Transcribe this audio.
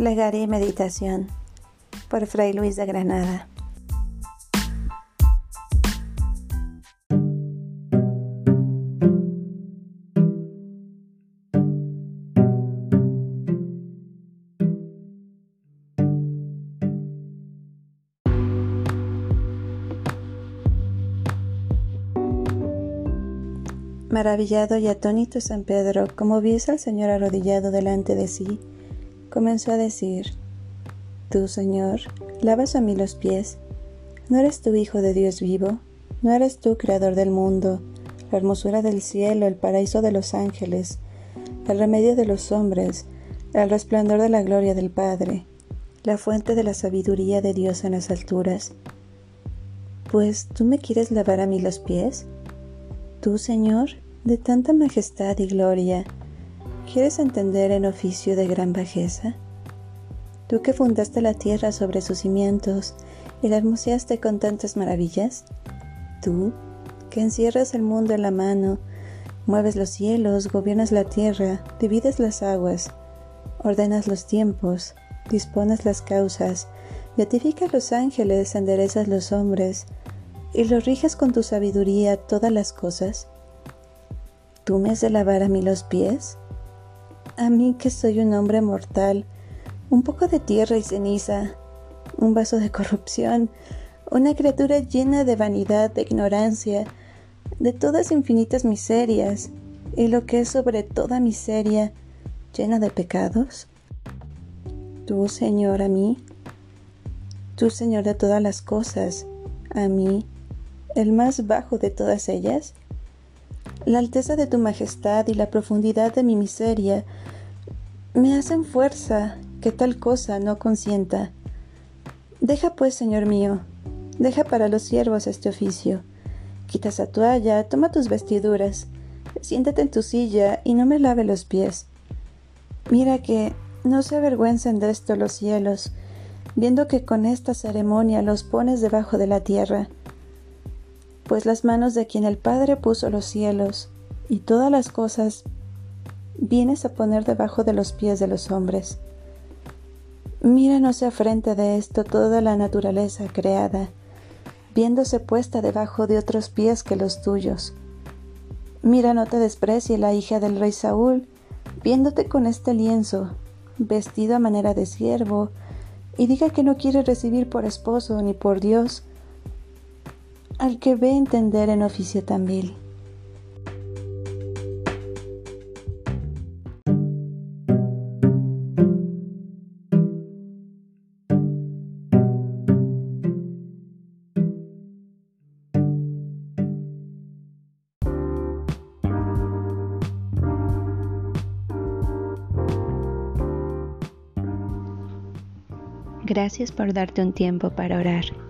Plegaria y Meditación por Fray Luis de Granada. Maravillado y atónito San Pedro, como viese al Señor arrodillado delante de sí, comenzó a decir, Tú, Señor, lavas a mí los pies. ¿No eres tú Hijo de Dios vivo? ¿No eres tú Creador del mundo, la hermosura del cielo, el paraíso de los ángeles, el remedio de los hombres, el resplandor de la gloria del Padre, la fuente de la sabiduría de Dios en las alturas? Pues tú me quieres lavar a mí los pies? Tú, Señor, de tanta majestad y gloria, ¿Quieres entender en oficio de gran bajeza? Tú que fundaste la tierra sobre sus cimientos y la hermoseaste con tantas maravillas, tú que encierras el mundo en la mano, mueves los cielos, gobiernas la tierra, divides las aguas, ordenas los tiempos, dispones las causas, beatificas los ángeles, enderezas los hombres, y los riges con tu sabiduría todas las cosas. ¿Tú me has de lavar a mí los pies? A mí que soy un hombre mortal, un poco de tierra y ceniza, un vaso de corrupción, una criatura llena de vanidad, de ignorancia, de todas infinitas miserias, y lo que es sobre toda miseria, llena de pecados? Tú, Señor, a mí, tú, Señor de todas las cosas, a mí, el más bajo de todas ellas, la alteza de tu majestad y la profundidad de mi miseria me hacen fuerza que tal cosa no consienta. Deja pues, Señor mío, deja para los siervos este oficio. Quita esa toalla, toma tus vestiduras, siéntate en tu silla y no me lave los pies. Mira que no se avergüencen de esto los cielos, viendo que con esta ceremonia los pones debajo de la tierra pues las manos de quien el Padre puso los cielos y todas las cosas vienes a poner debajo de los pies de los hombres. Mira no se afrente de esto toda la naturaleza creada, viéndose puesta debajo de otros pies que los tuyos. Mira no te desprecie la hija del rey Saúl, viéndote con este lienzo, vestido a manera de siervo, y diga que no quiere recibir por esposo ni por Dios al que ve entender en oficio vil. Gracias por darte un tiempo para orar